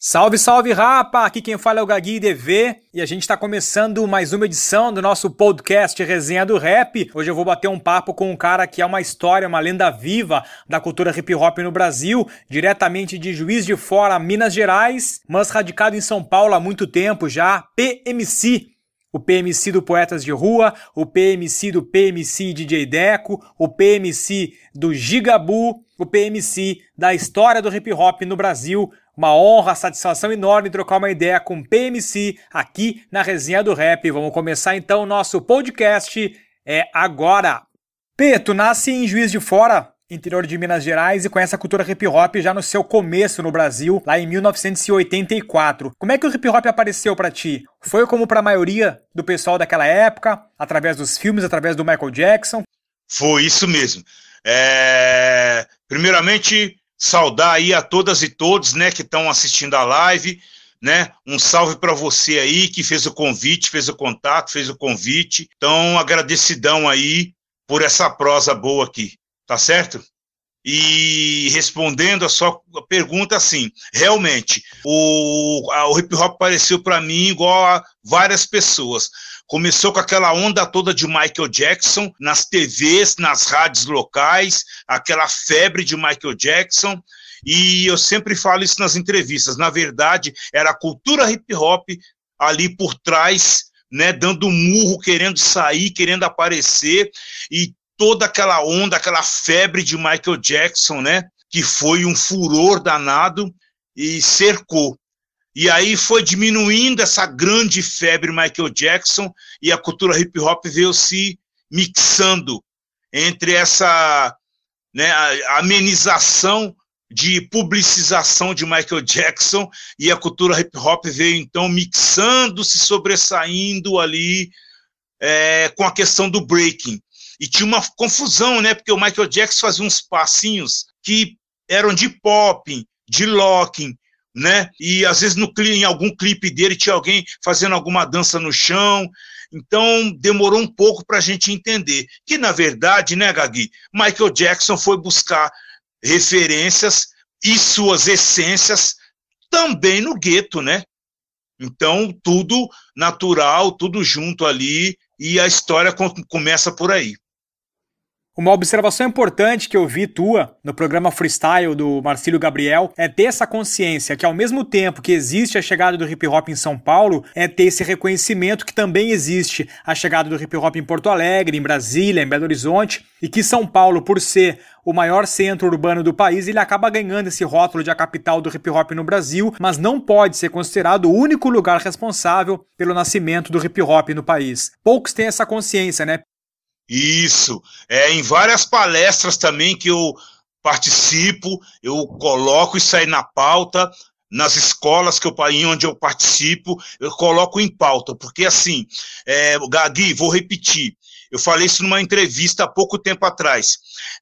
Salve, salve, rapa! Aqui quem fala é o Gagui DV e a gente está começando mais uma edição do nosso podcast Resenha do Rap. Hoje eu vou bater um papo com um cara que é uma história, uma lenda viva da cultura hip hop no Brasil, diretamente de Juiz de Fora, Minas Gerais, mas radicado em São Paulo há muito tempo já, PMC. O PMC do Poetas de Rua, o PMC do PMC DJ Deco, o PMC do Gigabu, o PMC da história do hip hop no Brasil, uma honra, satisfação enorme trocar uma ideia com PMC aqui na Resenha do Rap. Vamos começar então o nosso podcast. É agora. P, tu nasce em Juiz de Fora, interior de Minas Gerais, e conhece a cultura hip hop já no seu começo no Brasil, lá em 1984. Como é que o hip hop apareceu para ti? Foi como para a maioria do pessoal daquela época, através dos filmes, através do Michael Jackson? Foi isso mesmo. É... Primeiramente, saudar aí a todas e todos, né, que estão assistindo a live, né? Um salve para você aí que fez o convite, fez o contato, fez o convite. Então, agradecidão aí por essa prosa boa aqui, tá certo? E respondendo a sua pergunta, assim, realmente, o, o hip hop apareceu para mim igual a várias pessoas. Começou com aquela onda toda de Michael Jackson nas TVs, nas rádios locais, aquela febre de Michael Jackson. E eu sempre falo isso nas entrevistas. Na verdade, era a cultura hip hop ali por trás, né, dando murro, querendo sair, querendo aparecer, e toda aquela onda, aquela febre de Michael Jackson, né, que foi um furor danado e cercou. E aí foi diminuindo essa grande febre Michael Jackson e a cultura hip hop veio se mixando entre essa né, amenização de publicização de Michael Jackson e a cultura hip hop veio então mixando, se sobressaindo ali é, com a questão do breaking. E tinha uma confusão, né? Porque o Michael Jackson fazia uns passinhos que eram de pop, de locking, né? E às vezes no, em algum clipe dele tinha alguém fazendo alguma dança no chão. Então demorou um pouco para a gente entender que, na verdade, né, Gagui, Michael Jackson foi buscar referências e suas essências também no gueto, né? Então, tudo natural, tudo junto ali, e a história começa por aí. Uma observação importante que eu vi tua no programa Freestyle do Marcílio Gabriel é ter essa consciência que ao mesmo tempo que existe a chegada do hip hop em São Paulo, é ter esse reconhecimento que também existe a chegada do hip hop em Porto Alegre, em Brasília, em Belo Horizonte, e que São Paulo, por ser o maior centro urbano do país, ele acaba ganhando esse rótulo de a capital do hip hop no Brasil, mas não pode ser considerado o único lugar responsável pelo nascimento do hip hop no país. Poucos têm essa consciência, né? Isso. É, em várias palestras também que eu participo, eu coloco isso aí na pauta, nas escolas que eu, em onde eu participo, eu coloco em pauta, porque assim, é, Gagui, vou repetir, eu falei isso numa entrevista há pouco tempo atrás.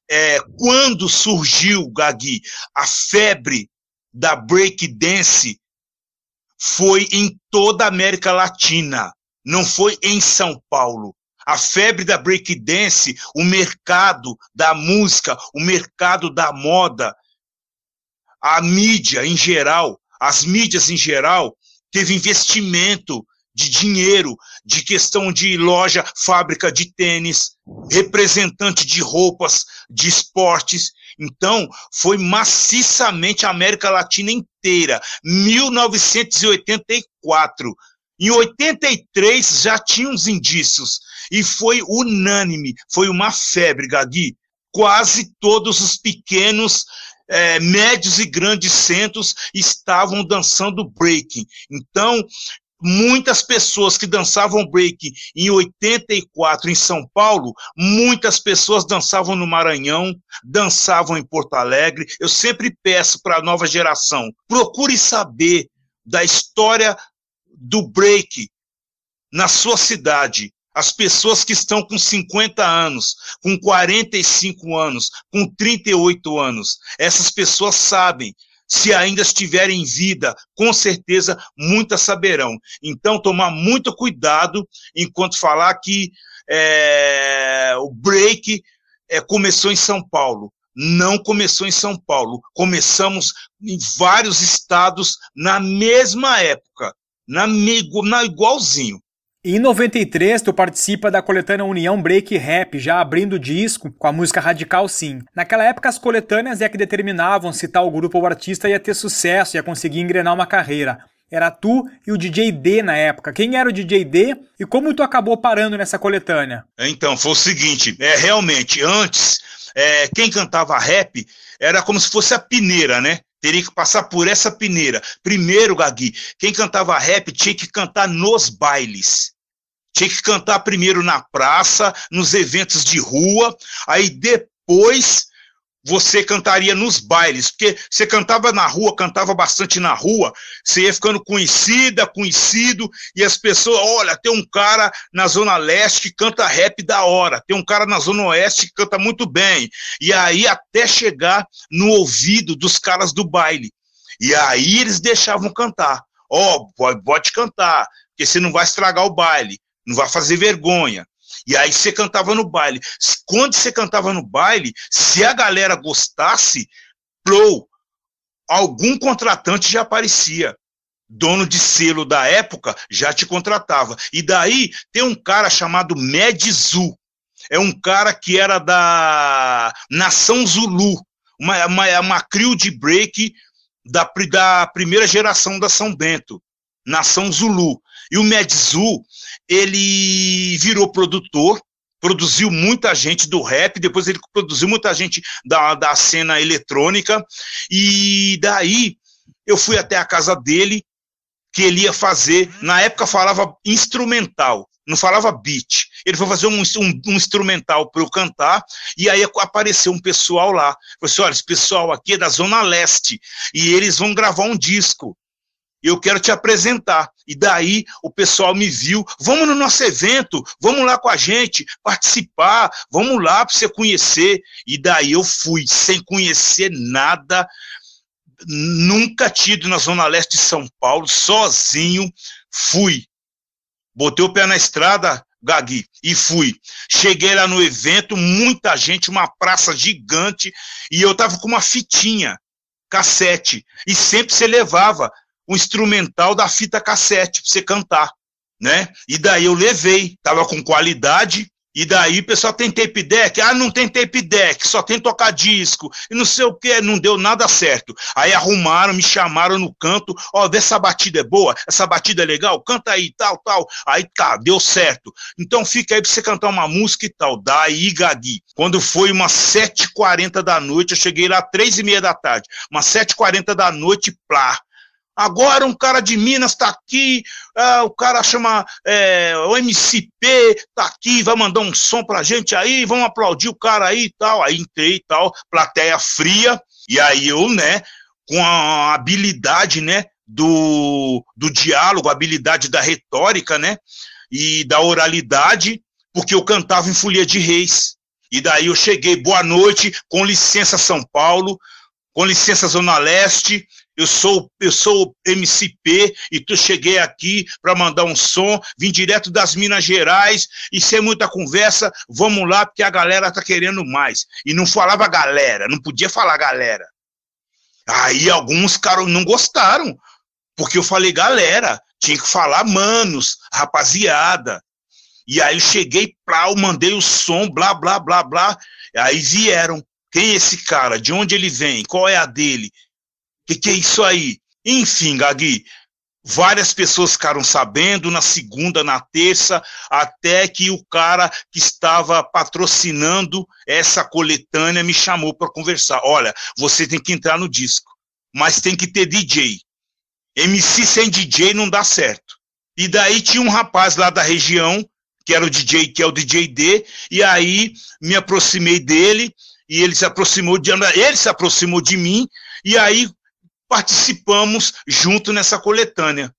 É, quando surgiu, Gagui, a febre da breakdance, foi em toda a América Latina, não foi em São Paulo a febre da breakdance, o mercado da música, o mercado da moda, a mídia em geral, as mídias em geral, teve investimento de dinheiro, de questão de loja, fábrica de tênis, representante de roupas, de esportes. Então, foi maciçamente a América Latina inteira. 1984. Em 83 já tinha uns indícios e foi unânime, foi uma febre, Gagui. Quase todos os pequenos, é, médios e grandes centros estavam dançando breaking. Então, muitas pessoas que dançavam breaking em 84 em São Paulo, muitas pessoas dançavam no Maranhão, dançavam em Porto Alegre. Eu sempre peço para a nova geração, procure saber da história do break na sua cidade as pessoas que estão com 50 anos, com 45 anos, com 38 anos, essas pessoas sabem. Se ainda estiverem em vida, com certeza muitas saberão. Então, tomar muito cuidado enquanto falar que é, o break é, começou em São Paulo. não começou em São Paulo. Começamos em vários estados na mesma época, na, na igualzinho. Em 93, tu participa da coletânea União Break Rap, já abrindo o disco com a música Radical Sim. Naquela época, as coletâneas é que determinavam se tal grupo ou artista ia ter sucesso, ia conseguir engrenar uma carreira. Era tu e o DJ D na época. Quem era o DJ D e como tu acabou parando nessa coletânea? Então, foi o seguinte, é realmente, antes, é, quem cantava rap era como se fosse a pineira, né? Teria que passar por essa peneira. Primeiro, Gagui, quem cantava rap tinha que cantar nos bailes. Tinha que cantar primeiro na praça, nos eventos de rua, aí depois você cantaria nos bailes, porque você cantava na rua, cantava bastante na rua, você ia ficando conhecida, conhecido, e as pessoas, olha, tem um cara na Zona Leste que canta rap da hora, tem um cara na Zona Oeste que canta muito bem, e aí até chegar no ouvido dos caras do baile. E aí eles deixavam cantar. Ó, oh, pode, pode cantar, porque você não vai estragar o baile, não vai fazer vergonha. E aí você cantava no baile. Quando você cantava no baile, se a galera gostasse, plou, algum contratante já aparecia. Dono de selo da época já te contratava. E daí tem um cara chamado Medizu. É um cara que era da Nação Zulu, uma, uma, uma crew de break da, da primeira geração da São Bento, Nação Zulu. E o Medzu, ele virou produtor, produziu muita gente do rap, depois ele produziu muita gente da, da cena eletrônica, e daí eu fui até a casa dele, que ele ia fazer, na época falava instrumental, não falava beat. Ele foi fazer um, um, um instrumental para eu cantar, e aí apareceu um pessoal lá. Falei assim: olha, esse pessoal aqui é da Zona Leste, e eles vão gravar um disco eu quero te apresentar. E daí o pessoal me viu, vamos no nosso evento, vamos lá com a gente, participar, vamos lá para você conhecer. E daí eu fui, sem conhecer nada, nunca tido na Zona Leste de São Paulo, sozinho, fui. Botei o pé na estrada, Gagui, e fui. Cheguei lá no evento, muita gente, uma praça gigante, e eu tava com uma fitinha, cassete, e sempre você levava um instrumental da fita cassete para você cantar, né? E daí eu levei, tava com qualidade, e daí o pessoal tem tape deck, ah, não tem tape deck, só tem tocar disco, e não sei o que, não deu nada certo. Aí arrumaram, me chamaram no canto, ó, oh, vê essa batida é boa, essa batida é legal, canta aí, tal, tal. Aí tá, deu certo. Então fica aí pra você cantar uma música e tal. Daí, Gagui, quando foi umas 7h40 da noite, eu cheguei lá três e meia da tarde, umas 7h40 da noite, plá, Agora um cara de Minas está aqui, é, o cara chama é, o MCP, está aqui, vai mandar um som pra gente aí, vamos aplaudir o cara aí e tal. Aí entrei e tal, plateia fria, e aí eu, né, com a habilidade, né, do, do diálogo, a habilidade da retórica, né, e da oralidade, porque eu cantava em Folia de Reis. E daí eu cheguei, boa noite, com licença São Paulo, com licença Zona Leste, eu sou, eu sou MCP e tu cheguei aqui para mandar um som, vim direto das Minas Gerais e sem muita conversa, vamos lá porque a galera tá querendo mais. E não falava galera, não podia falar galera. Aí alguns caras não gostaram, porque eu falei galera, tinha que falar manos, rapaziada. E aí eu cheguei pra, eu mandei o som, blá, blá, blá, blá. Aí vieram. Quem é esse cara? De onde ele vem? Qual é a dele? Que, que é isso aí? Enfim, Gagui, várias pessoas ficaram sabendo na segunda, na terça, até que o cara que estava patrocinando essa coletânea me chamou para conversar. Olha, você tem que entrar no disco, mas tem que ter DJ. MC sem DJ não dá certo. E daí tinha um rapaz lá da região, que era o DJ, que é o DJ D, e aí me aproximei dele, e ele se aproximou de ele se aproximou de mim, e aí participamos junto nessa coletânea.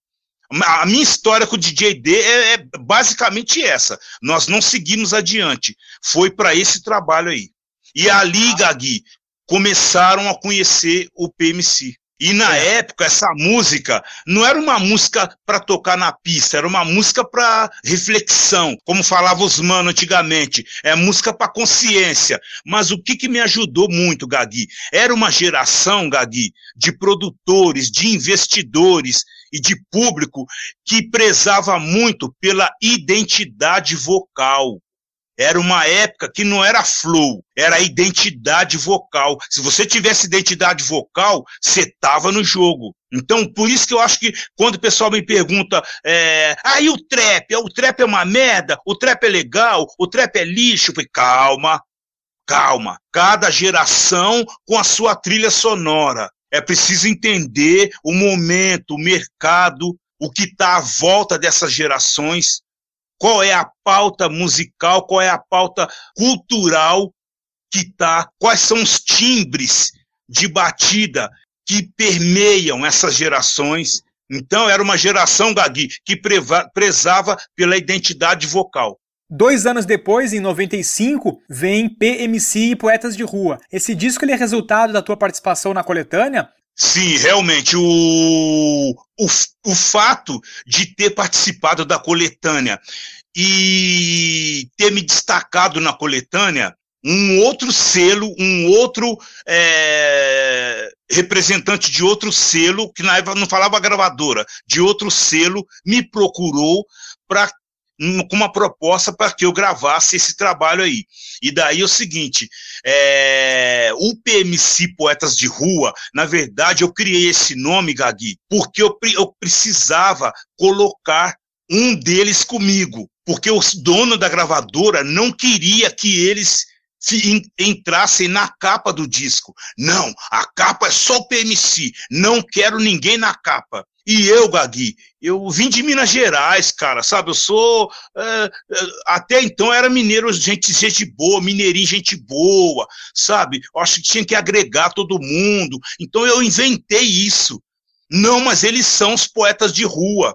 A minha história com o DJ D é, é basicamente essa. Nós não seguimos adiante. Foi para esse trabalho aí. E ali, Gagui, começaram a conhecer o PMC. E na é. época, essa música não era uma música para tocar na pista, era uma música para reflexão, como falavam os manos antigamente. É música para consciência. Mas o que, que me ajudou muito, Gagui? Era uma geração, Gagui, de produtores, de investidores e de público que prezava muito pela identidade vocal. Era uma época que não era flow, era identidade vocal. Se você tivesse identidade vocal, você estava no jogo. Então, por isso que eu acho que quando o pessoal me pergunta, é, ah, o trap? O trap é uma merda? O trap é legal? O trap é lixo? Eu falei, calma, calma. Cada geração com a sua trilha sonora. É preciso entender o momento, o mercado, o que está à volta dessas gerações qual é a pauta musical, qual é a pauta cultural que tá, quais são os timbres de batida que permeiam essas gerações. Então, era uma geração, Gagui, que prezava pela identidade vocal. Dois anos depois, em 95, vem PMC e Poetas de Rua. Esse disco ele é resultado da tua participação na coletânea? Sim, realmente. O, o, o fato de ter participado da coletânea e ter me destacado na coletânea, um outro selo, um outro é, representante de outro selo, que na época não falava gravadora, de outro selo, me procurou para com uma proposta para que eu gravasse esse trabalho aí. E daí é o seguinte, é, o PMC Poetas de Rua, na verdade eu criei esse nome, Gagui, porque eu, eu precisava colocar um deles comigo, porque o dono da gravadora não queria que eles entrassem na capa do disco. Não, a capa é só o PMC, não quero ninguém na capa. E eu, Gagui, eu vim de Minas Gerais, cara, sabe? Eu sou. É, é, até então era mineiro, gente, gente boa, mineirinho, gente boa, sabe? Eu acho que tinha que agregar todo mundo. Então eu inventei isso. Não, mas eles são os poetas de rua.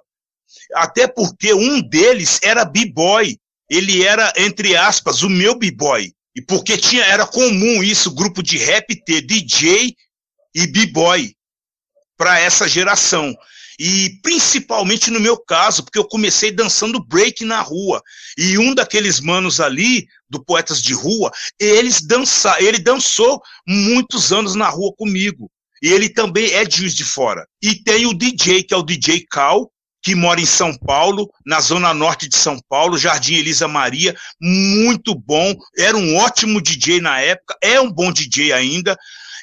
Até porque um deles era b-boy. Ele era, entre aspas, o meu b-boy. E porque tinha, era comum isso, grupo de rap ter DJ e b-boy para essa geração. E principalmente no meu caso, porque eu comecei dançando break na rua. E um daqueles manos ali, do Poetas de Rua, eles dança, ele dançou muitos anos na rua comigo. E ele também é Juiz de Fora. E tem o DJ, que é o DJ Cal, que mora em São Paulo, na zona norte de São Paulo, Jardim Elisa Maria, muito bom, era um ótimo DJ na época, é um bom DJ ainda,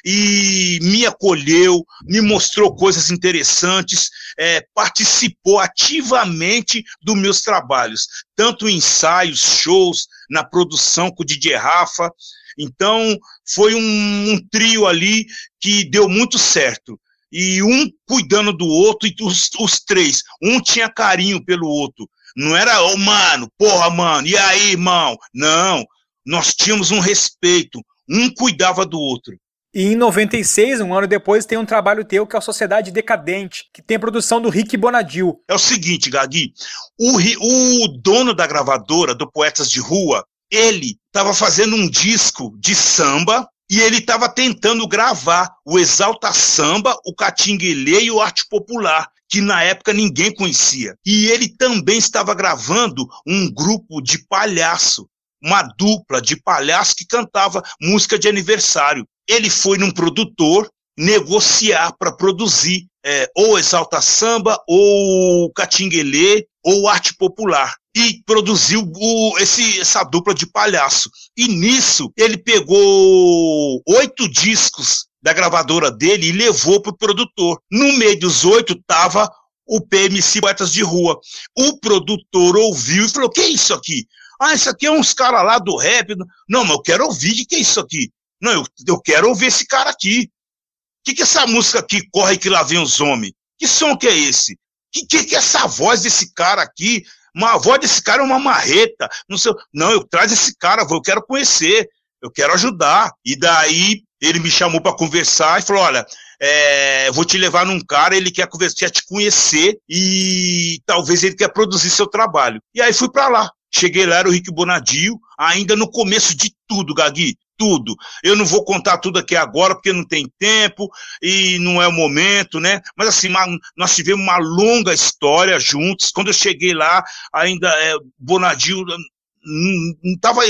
e me acolheu, me mostrou coisas interessantes, é, participou ativamente dos meus trabalhos, tanto em ensaios, shows, na produção com o DJ Rafa. Então, foi um, um trio ali que deu muito certo e um cuidando do outro, e os, os, três, um tinha carinho pelo outro. Não era, ô oh, mano, porra, mano, e aí, irmão? Não, nós tínhamos um respeito, um cuidava do outro. E em 96, um ano depois, tem um trabalho teu que é a Sociedade Decadente, que tem produção do Rick Bonadil. É o seguinte, Gagui, o, o dono da gravadora, do Poetas de Rua, ele estava fazendo um disco de samba e ele estava tentando gravar o Exalta Samba, o Catinguelê e o Arte Popular, que na época ninguém conhecia. E ele também estava gravando um grupo de palhaço, uma dupla de palhaço que cantava música de aniversário ele foi num produtor negociar para produzir é, ou Exalta Samba, ou Catinguelê, ou Arte Popular. E produziu o, esse, essa dupla de palhaço. E nisso, ele pegou oito discos da gravadora dele e levou para o produtor. No meio dos oito estava o PMC Poetas de Rua. O produtor ouviu e falou: que é isso aqui? Ah, isso aqui é uns caras lá do rap. Não, mas eu quero ouvir o que é isso aqui. Não, eu, eu quero ouvir esse cara aqui. O que, que essa música aqui, Corre que lá vem os homens? Que som que é esse? Que, que, que é essa voz desse cara aqui? Uma, a voz desse cara é uma marreta. Não, sei, não, eu traz esse cara, eu quero conhecer, eu quero ajudar. E daí ele me chamou para conversar e falou: olha, é, vou te levar num cara, ele quer conversar, quer te conhecer e talvez ele quer produzir seu trabalho. E aí fui para lá. Cheguei lá, era o Rick Bonadio, ainda no começo de tudo, Gagui tudo. Eu não vou contar tudo aqui agora, porque não tem tempo e não é o momento, né? Mas assim, nós tivemos uma longa história juntos. Quando eu cheguei lá, ainda é, Bonadil não estava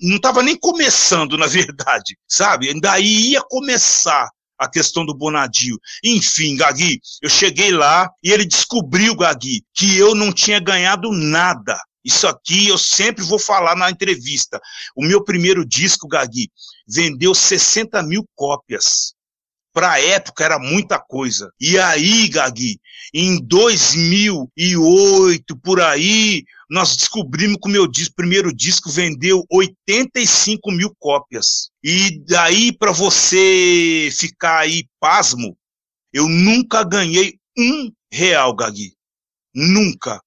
não tava nem começando, na verdade, sabe? Daí ia começar a questão do Bonadio. Enfim, Gagui, eu cheguei lá e ele descobriu, Gagui, que eu não tinha ganhado nada. Isso aqui eu sempre vou falar na entrevista. O meu primeiro disco, Gagui, vendeu 60 mil cópias. Para a época era muita coisa. E aí, Gagui, em 2008, por aí, nós descobrimos que o meu disco, primeiro disco vendeu 85 mil cópias. E daí, para você ficar aí pasmo, eu nunca ganhei um real, Gagui. Nunca.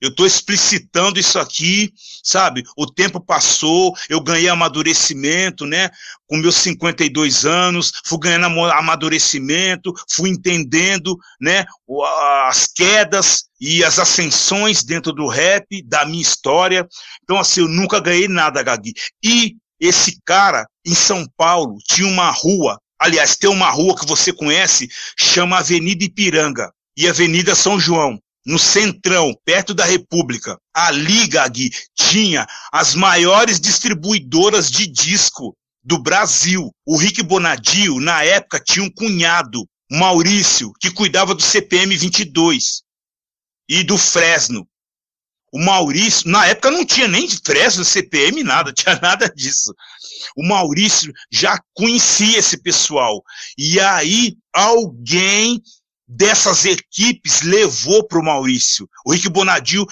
Eu estou explicitando isso aqui, sabe? O tempo passou, eu ganhei amadurecimento, né? Com meus 52 anos, fui ganhando amadurecimento, fui entendendo, né? As quedas e as ascensões dentro do rap, da minha história. Então, assim, eu nunca ganhei nada, Gagui. E esse cara, em São Paulo, tinha uma rua, aliás, tem uma rua que você conhece, chama Avenida Ipiranga e Avenida São João no Centrão, perto da República, ali, Gagui, tinha as maiores distribuidoras de disco do Brasil. O Rick Bonadio, na época, tinha um cunhado, Maurício, que cuidava do CPM 22 e do Fresno. O Maurício, na época não tinha nem Fresno, CPM, nada, tinha nada disso. O Maurício já conhecia esse pessoal. E aí alguém dessas equipes levou para o Maurício. O Rick Bonadio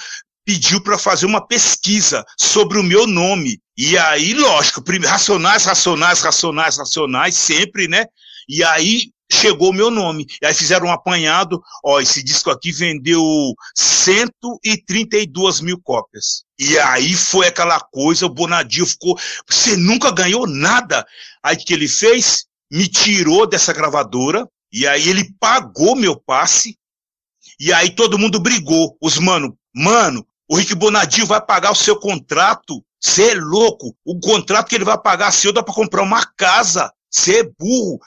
pediu para fazer uma pesquisa sobre o meu nome. E aí, lógico, racionais, racionais, racionais, racionais, sempre, né? E aí chegou o meu nome. E aí fizeram um apanhado, ó, esse disco aqui vendeu 132 mil cópias. E aí foi aquela coisa, o Bonadio ficou, você nunca ganhou nada. Aí o que ele fez? Me tirou dessa gravadora, e aí ele pagou meu passe. E aí todo mundo brigou. Os mano, mano, o Rick Bonadio vai pagar o seu contrato. Você é louco. O contrato que ele vai pagar seu dá para comprar uma casa. Você é burro.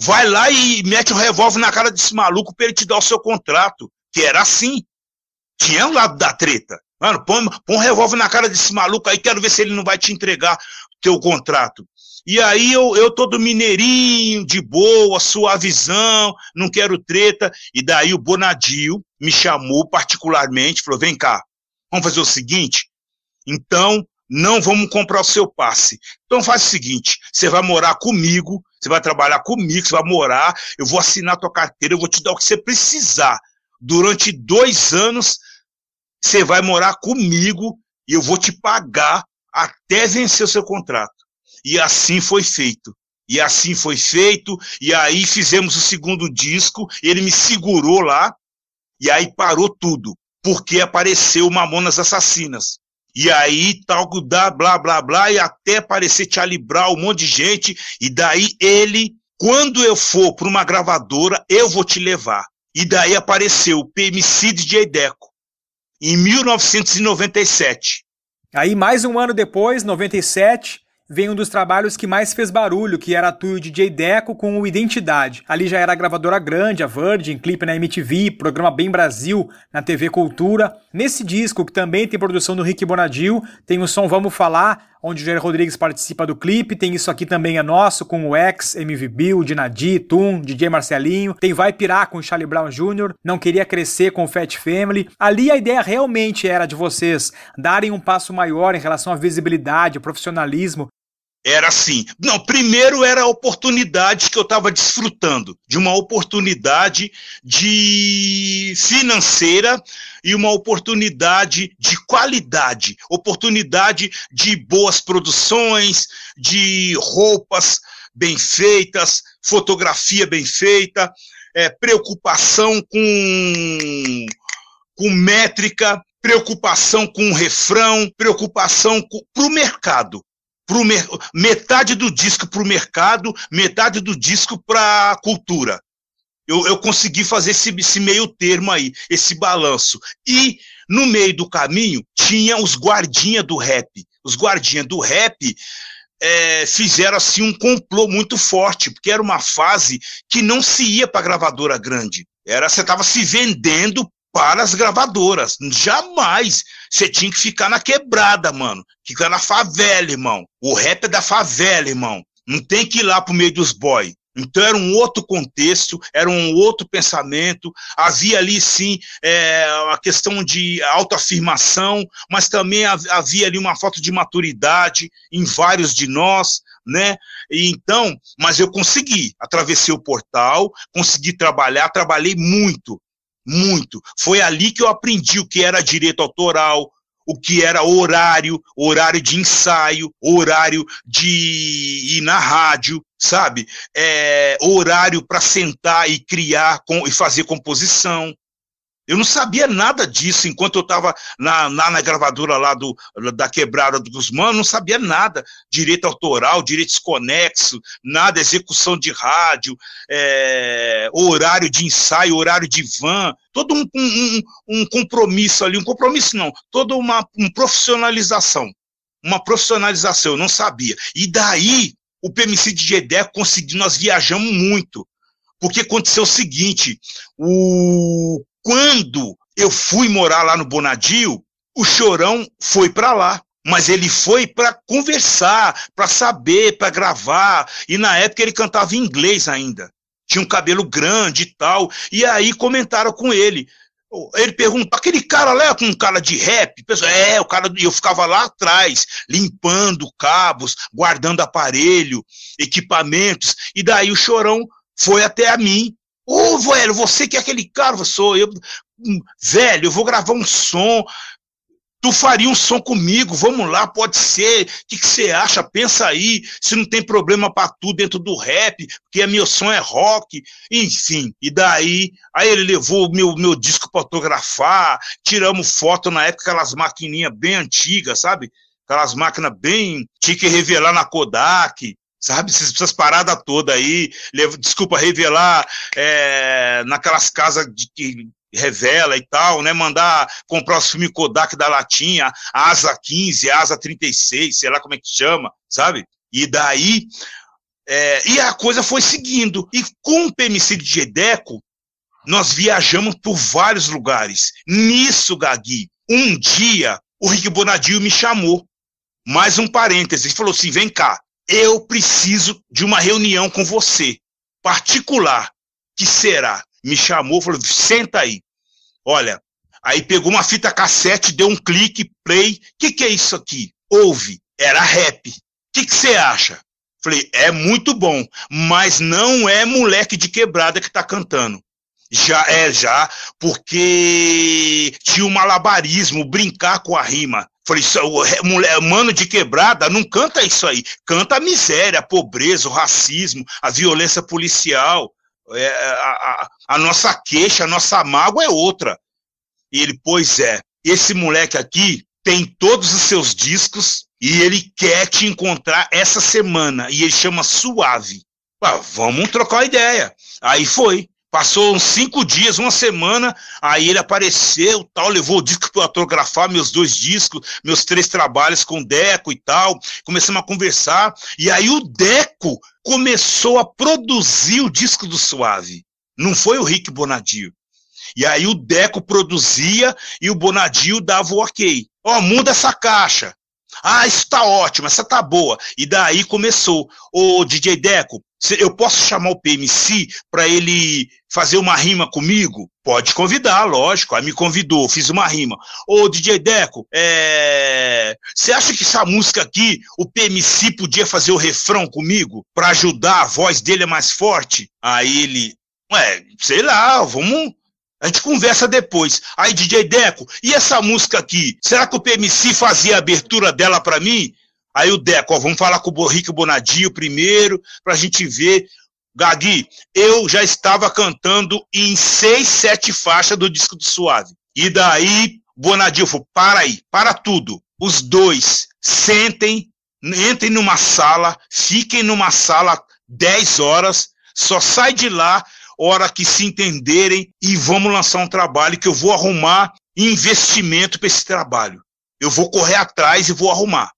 Vai lá e mete o um revólver na cara desse maluco para ele te dar o seu contrato. Que era assim. Tinha um lado da treta. Mano, põe, põe um revólver na cara desse maluco aí, quero ver se ele não vai te entregar teu contrato. E aí eu, eu todo mineirinho, de boa, suavizão, não quero treta. E daí o Bonadio me chamou particularmente, falou: vem cá, vamos fazer o seguinte. Então, não vamos comprar o seu passe. Então faz o seguinte: você vai morar comigo, você vai trabalhar comigo, você vai morar, eu vou assinar tua carteira, eu vou te dar o que você precisar. Durante dois anos, você vai morar comigo e eu vou te pagar até vencer o seu contrato. E assim foi feito. E assim foi feito, e aí fizemos o segundo disco, ele me segurou lá, e aí parou tudo, porque apareceu Mamonas Assassinas. E aí, tal, da blá, blá, blá, e até aparecer Charlie Brown, um monte de gente, e daí ele, quando eu for para uma gravadora, eu vou te levar. E daí apareceu o PMC DJ Deco, em 1997. Aí, mais um ano depois, 97, vem um dos trabalhos que mais fez barulho, que era tu e o DJ Deco com o Identidade. Ali já era a gravadora grande, a Virgin, clipe na MTV, programa Bem Brasil na TV Cultura. Nesse disco, que também tem produção do Rick Bonadil, tem o som Vamos Falar, onde o Jair Rodrigues participa do clipe. Tem isso aqui também é nosso, com o X, MV Bill, Dinadi, Tum, DJ Marcelinho. Tem Vai Pirar com o Charlie Brown Jr., Não Queria Crescer com o Fat Family. Ali a ideia realmente era de vocês darem um passo maior em relação à visibilidade, profissionalismo era assim. Não, primeiro era a oportunidade que eu estava desfrutando, de uma oportunidade de financeira e uma oportunidade de qualidade, oportunidade de boas produções, de roupas bem feitas, fotografia bem feita, é, preocupação com, com métrica, preocupação com refrão, preocupação para o mercado pro mer metade do disco para o mercado, metade do disco para a cultura. Eu, eu consegui fazer esse, esse meio termo aí, esse balanço. E no meio do caminho tinha os guardinha do rap. Os guardinha do rap é, fizeram assim um complô muito forte, porque era uma fase que não se ia para gravadora grande. Era você estava se vendendo para as gravadoras. Jamais você tinha que ficar na quebrada, mano. Ficar na favela, irmão. O rap é da favela, irmão. Não tem que ir lá pro meio dos boy. Então era um outro contexto, era um outro pensamento. Havia ali sim é, a questão de autoafirmação, mas também havia ali uma falta de maturidade em vários de nós, né? E então, mas eu consegui, atravessei o portal, consegui trabalhar, trabalhei muito, muito. Foi ali que eu aprendi o que era direito autoral, o que era horário, horário de ensaio, horário de ir na rádio, sabe? É, horário para sentar e criar com, e fazer composição. Eu não sabia nada disso enquanto eu estava na, na, na, gravadora lá do, da quebrada dos manos, não sabia nada. Direito autoral, direito desconexo, nada, execução de rádio, é, horário de ensaio, horário de van, todo um, um, um compromisso ali, um compromisso não, toda uma, uma profissionalização. Uma profissionalização, eu não sabia. E daí, o PMC de Gedeco conseguiu, nós viajamos muito. Porque aconteceu o seguinte, o quando eu fui morar lá no Bonadio, o Chorão foi para lá. Mas ele foi para conversar, para saber, para gravar. E na época ele cantava em inglês ainda. Tinha um cabelo grande e tal. E aí comentaram com ele. Ele perguntou, aquele cara lá é com um cara de rap? Pessoal, é, o cara, eu ficava lá atrás, limpando cabos, guardando aparelho, equipamentos, e daí o chorão foi até a mim Ô, oh, velho, você que é aquele cara, sou eu. Hum, velho, eu vou gravar um som. Tu faria um som comigo, vamos lá, pode ser. O que, que você acha? Pensa aí, se não tem problema para tu dentro do rap, porque meu som é rock, enfim. E daí, aí ele levou meu, meu disco para autografar, tiramos foto na época, aquelas maquininhas bem antigas, sabe? Aquelas máquinas bem. Tinha que revelar na Kodak sabe? Essas paradas todas aí, desculpa, revelar é, naquelas casas de, que revela e tal, né? Mandar comprar os filmes Kodak da latinha, Asa 15, Asa 36, sei lá como é que chama, sabe? E daí, é, e a coisa foi seguindo. E com o PMC de Gedeco, nós viajamos por vários lugares. Nisso, Gagui, um dia, o Rick Bonadio me chamou. Mais um parêntese, falou assim: vem cá, eu preciso de uma reunião com você, particular, que será? Me chamou, falou, senta aí. Olha, aí pegou uma fita cassete, deu um clique, play. O que, que é isso aqui? Ouve, era rap. O que, você acha? Falei, é muito bom, mas não é moleque de quebrada que tá cantando. Já é, já, porque tinha o malabarismo, brincar com a rima. Falei, mulher, mano de quebrada, não canta isso aí. Canta a miséria, a pobreza, o racismo, a violência policial. É, a, a, a nossa queixa, a nossa mágoa é outra. E ele, pois é, esse moleque aqui tem todos os seus discos e ele quer te encontrar essa semana. E ele chama Suave. Ah, vamos trocar ideia. Aí foi. Passou uns cinco dias, uma semana, aí ele apareceu, tal, levou o disco para autografar meus dois discos, meus três trabalhos com o Deco e tal. Começamos a conversar, e aí o Deco começou a produzir o disco do Suave. Não foi o Rick Bonadio. E aí o Deco produzia e o Bonadio dava o ok. Ó, oh, muda essa caixa. Ah, isso tá ótimo, essa tá boa. E daí começou. Ô, DJ Deco, eu posso chamar o PMC para ele fazer uma rima comigo? Pode convidar, lógico. Aí me convidou, fiz uma rima. Ô, DJ Deco, é... você acha que essa música aqui, o PMC podia fazer o refrão comigo? Para ajudar, a voz dele é mais forte? Aí ele, ué, sei lá, vamos. A gente conversa depois. Aí, DJ Deco, e essa música aqui? Será que o PMC fazia a abertura dela para mim? Aí o Deco, ó, vamos falar com o Rico Bonadio primeiro, para a gente ver. Gagui, eu já estava cantando em seis, sete faixas do disco do Suave. E daí, Bonadio falou, para aí, para tudo. Os dois sentem, entrem numa sala, fiquem numa sala 10 horas, só sai de lá hora que se entenderem e vamos lançar um trabalho que eu vou arrumar investimento para esse trabalho. Eu vou correr atrás e vou arrumar.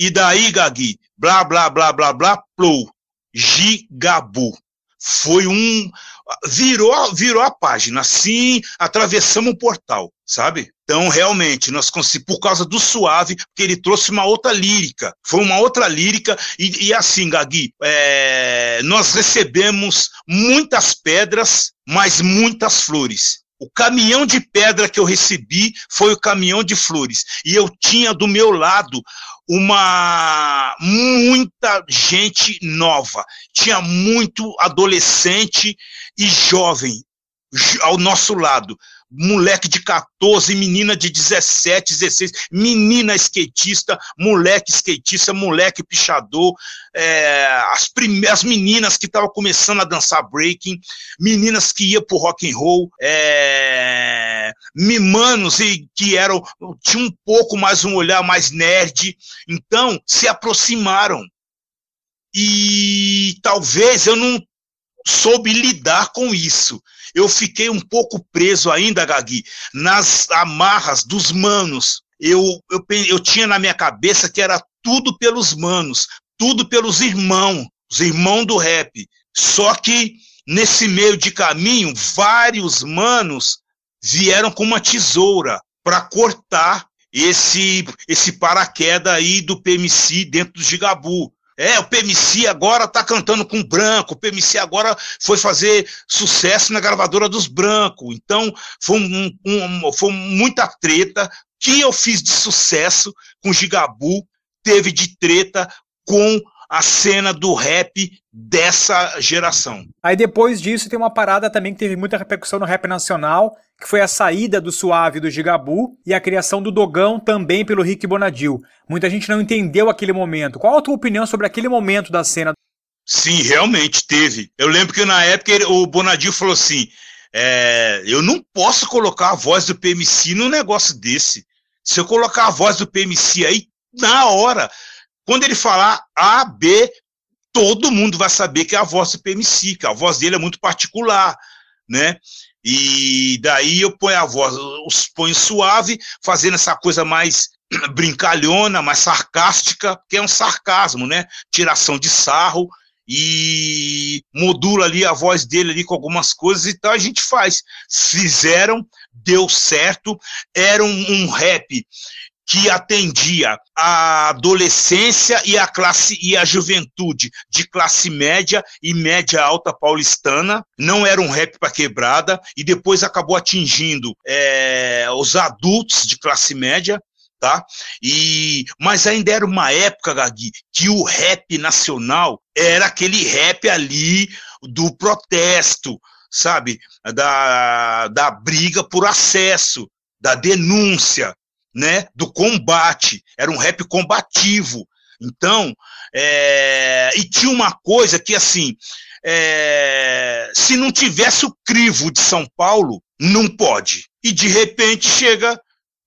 E daí, Gagui, blá, blá, blá, blá, blá, plou. Gigabu. Foi um. Virou, virou a página. Assim, atravessamos o portal, sabe? Então, realmente, nós conseguimos, por causa do Suave, porque ele trouxe uma outra lírica. Foi uma outra lírica. E, e assim, Gagui, é, nós recebemos muitas pedras, mas muitas flores. O caminhão de pedra que eu recebi foi o caminhão de flores. E eu tinha do meu lado uma muita gente nova. Tinha muito adolescente e jovem ao nosso lado moleque de 14, menina de 17, 16, menina skatista, moleque skatista, moleque pichador, é, as, primeiras meninas que estavam começando a dançar breaking, meninas que iam pro rock and roll, é, mimanos e que eram tinha um pouco mais um olhar mais nerd, então se aproximaram. E talvez eu não soube lidar com isso eu fiquei um pouco preso ainda, Gagui, nas amarras dos manos. Eu, eu, eu tinha na minha cabeça que era tudo pelos manos, tudo pelos irmãos, os irmãos do rap. Só que nesse meio de caminho, vários manos vieram com uma tesoura para cortar esse esse paraquedas aí do PMC dentro do Gigabu. É, o PMC agora tá cantando com branco, o PMC agora foi fazer sucesso na gravadora dos brancos. Então, foi, um, um, foi muita treta que eu fiz de sucesso com Gigabu, teve de treta com a cena do rap dessa geração. Aí depois disso tem uma parada também que teve muita repercussão no rap nacional, que foi a saída do Suave do Gigabu e a criação do Dogão também pelo Rick Bonadil. Muita gente não entendeu aquele momento. Qual a tua opinião sobre aquele momento da cena? Sim, realmente teve. Eu lembro que na época ele, o Bonadil falou assim: é, eu não posso colocar a voz do PMC num negócio desse. Se eu colocar a voz do PMC aí, na hora, quando ele falar A, B, todo mundo vai saber que é a voz do PMC, que a voz dele é muito particular, né? E daí eu ponho a voz, os ponho suave, fazendo essa coisa mais brincalhona, mais sarcástica, que é um sarcasmo, né? Tiração de sarro e modula ali a voz dele ali com algumas coisas e tal, a gente faz. Fizeram, deu certo, era um, um rap que atendia a adolescência e a classe e a juventude de classe média e média alta paulistana. Não era um rap para quebrada e depois acabou atingindo é, os adultos de classe média. Tá? E, mas ainda era uma época, Gagui, que o rap nacional era aquele rap ali do protesto, sabe? Da, da briga por acesso, da denúncia, né, do combate, era um rap combativo. Então, é, e tinha uma coisa que assim, é, se não tivesse o crivo de São Paulo, não pode. E de repente chega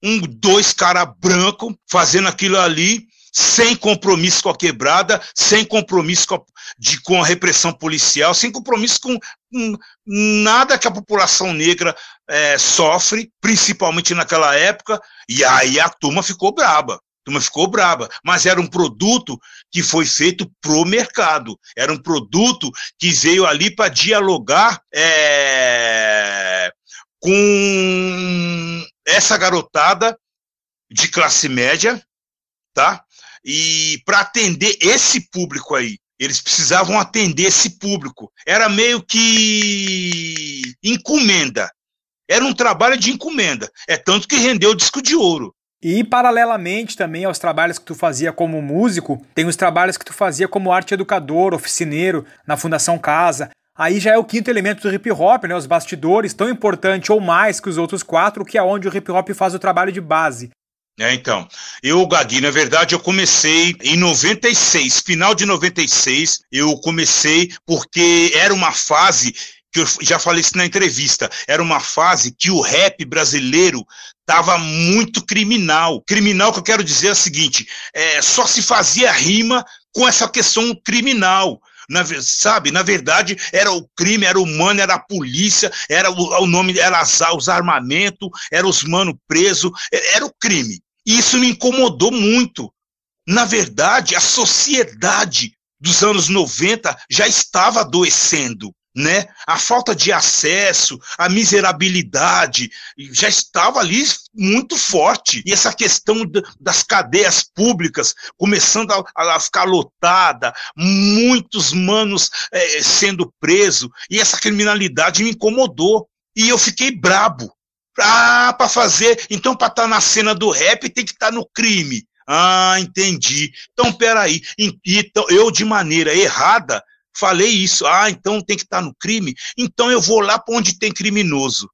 um dois cara branco fazendo aquilo ali sem compromisso com a quebrada, sem compromisso com a, de, com a repressão policial, sem compromisso com, com nada que a população negra é, sofre, principalmente naquela época, e aí a turma ficou braba. A turma ficou braba, mas era um produto que foi feito pro mercado, era um produto que veio ali para dialogar é, com essa garotada de classe média, tá? E para atender esse público aí, eles precisavam atender esse público. Era meio que encomenda. Era um trabalho de encomenda. É tanto que rendeu o disco de ouro. E paralelamente também aos trabalhos que tu fazia como músico, tem os trabalhos que tu fazia como arte educador, oficineiro, na Fundação Casa. Aí já é o quinto elemento do hip hop, né? Os bastidores, tão importante ou mais que os outros quatro, que é onde o hip hop faz o trabalho de base. É, então, eu, Gagui, na verdade, eu comecei em 96, final de 96, eu comecei porque era uma fase, que eu já falei isso na entrevista, era uma fase que o rap brasileiro estava muito criminal. Criminal que eu quero dizer é o seguinte, é, só se fazia rima com essa questão criminal. Na, sabe, na verdade, era o crime, era o mano, era a polícia, era o, o nome, era as, os armamentos, era os mano preso, era o crime. E isso me incomodou muito, Na verdade, a sociedade dos anos 90 já estava adoecendo né? A falta de acesso, a miserabilidade já estava ali muito forte. E essa questão das cadeias públicas começando a, a ficar lotada, muitos manos é, sendo presos, e essa criminalidade me incomodou. E eu fiquei brabo. Ah, para fazer. Então, para estar tá na cena do rap, tem que estar tá no crime. Ah, entendi. Então, peraí. Então, eu, de maneira errada, falei isso. Ah, então tem que estar tá no crime. Então eu vou lá para onde tem criminoso.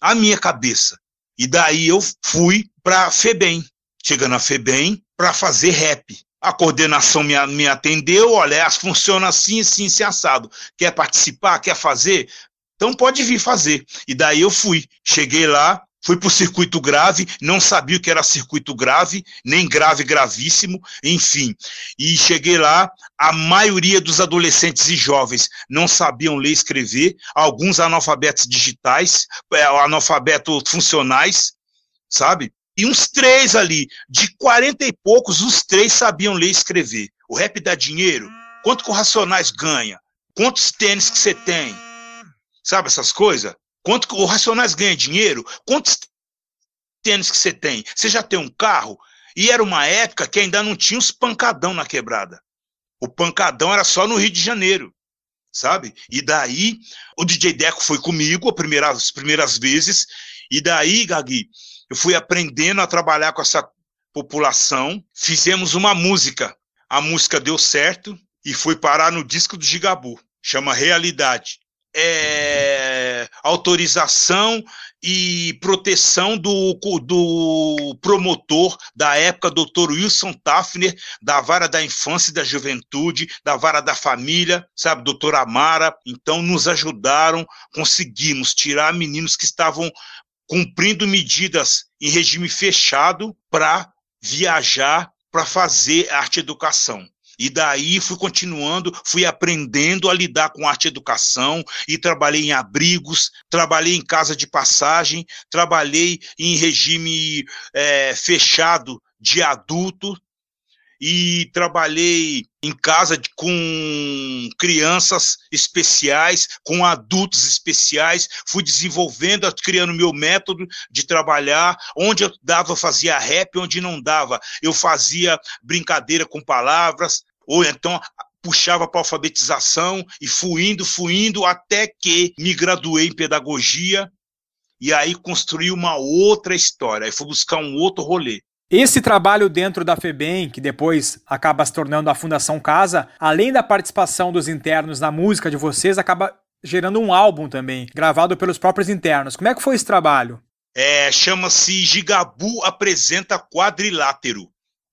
A minha cabeça. E daí eu fui para FEBEM. Chegando na FEBEM para fazer rap. A coordenação me, me atendeu, olha, funciona assim, assim, assim, assado. Quer participar? Quer fazer? Então pode vir fazer. E daí eu fui. Cheguei lá, fui para o circuito grave, não sabia o que era circuito grave, nem grave gravíssimo, enfim. E cheguei lá, a maioria dos adolescentes e jovens não sabiam ler e escrever, alguns analfabetos digitais, é, analfabetos funcionais, sabe? E uns três ali, de quarenta e poucos, os três sabiam ler e escrever. O rap dá dinheiro? Quanto que o Racionais ganha? Quantos tênis que você tem? Sabe essas coisas? Quanto o Racionais ganha dinheiro? Quantos tênis que você tem? Você já tem um carro? E era uma época que ainda não tinha os pancadão na quebrada. O pancadão era só no Rio de Janeiro, sabe? E daí o DJ Deco foi comigo primeira, as primeiras vezes. E daí, Gagui, eu fui aprendendo a trabalhar com essa população. Fizemos uma música. A música deu certo e foi parar no disco do Gigabu. Chama Realidade é, autorização e proteção do, do promotor da época, doutor Wilson Tafner, da vara da infância e da juventude, da vara da família, sabe, doutor Amara. Então, nos ajudaram, conseguimos tirar meninos que estavam cumprindo medidas em regime fechado para viajar para fazer arte educação. E daí fui continuando, fui aprendendo a lidar com arte e educação e trabalhei em abrigos, trabalhei em casa de passagem, trabalhei em regime é, fechado de adulto, e trabalhei em casa de, com crianças especiais, com adultos especiais, fui desenvolvendo, criando meu método de trabalhar, onde eu dava, fazia rap, onde não dava, eu fazia brincadeira com palavras, ou então puxava para alfabetização e fui indo, fui indo, até que me graduei em pedagogia, e aí construí uma outra história, aí fui buscar um outro rolê. Esse trabalho dentro da FEBEM, que depois acaba se tornando a Fundação Casa, além da participação dos internos na música de vocês, acaba gerando um álbum também, gravado pelos próprios internos. Como é que foi esse trabalho? É, chama-se Gigabu Apresenta Quadrilátero.